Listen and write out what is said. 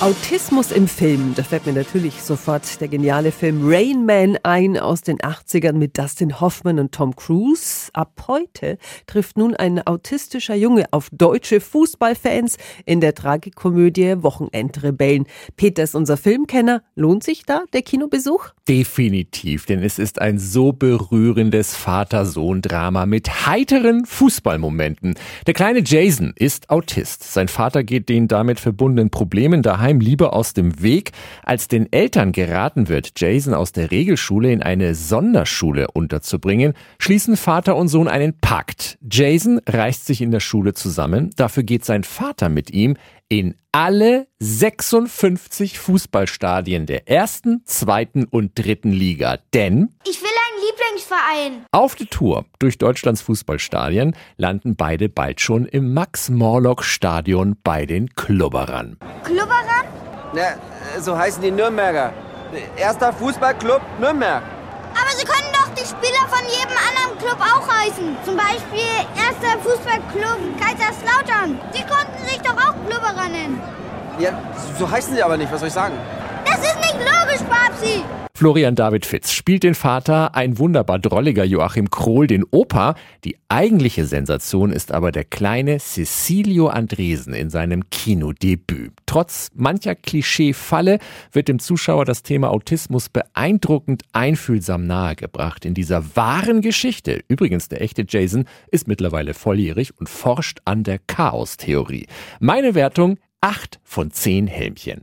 Autismus im Film, da fällt mir natürlich sofort der geniale Film Rain Man ein aus den 80ern mit Dustin Hoffman und Tom Cruise. Ab heute trifft nun ein autistischer Junge auf deutsche Fußballfans in der Tragikomödie Wochenendrebellen. Peter ist unser Filmkenner. Lohnt sich da der Kinobesuch? Definitiv, denn es ist ein so berührendes Vater-Sohn-Drama mit heiteren Fußballmomenten. Der kleine Jason ist Autist. Sein Vater geht den damit verbundenen Problemen daheim daheim lieber aus dem Weg, als den Eltern geraten wird, Jason aus der Regelschule in eine Sonderschule unterzubringen, schließen Vater und Sohn einen Pakt. Jason reißt sich in der Schule zusammen, dafür geht sein Vater mit ihm in alle 56 Fußballstadien der ersten, zweiten und dritten Liga. Denn ich will einen Lieblingsverein. Auf der Tour durch Deutschlands Fußballstadien landen beide bald schon im Max-Morlock-Stadion bei den Klubberern. Klubberern? Na, so heißen die Nürnberger. Erster Fußballclub Nürnberg. Aber sie können doch die Spieler von jedem anderen Club auch heißen. Zum Beispiel erster Fußballclub Kaiserslautern. Die konnten sich doch auch Klubberer nennen. Ja, so heißen sie aber nicht. Was soll ich sagen? Das ist nicht logisch, Papsi. Florian David Fitz spielt den Vater, ein wunderbar drolliger Joachim Krohl den Opa. Die eigentliche Sensation ist aber der kleine Cecilio Andresen in seinem Kinodebüt. Trotz mancher Klischee-Falle wird dem Zuschauer das Thema Autismus beeindruckend einfühlsam nahegebracht. In dieser wahren Geschichte, übrigens der echte Jason, ist mittlerweile volljährig und forscht an der Chaos-Theorie. Meine Wertung, acht von zehn Helmchen.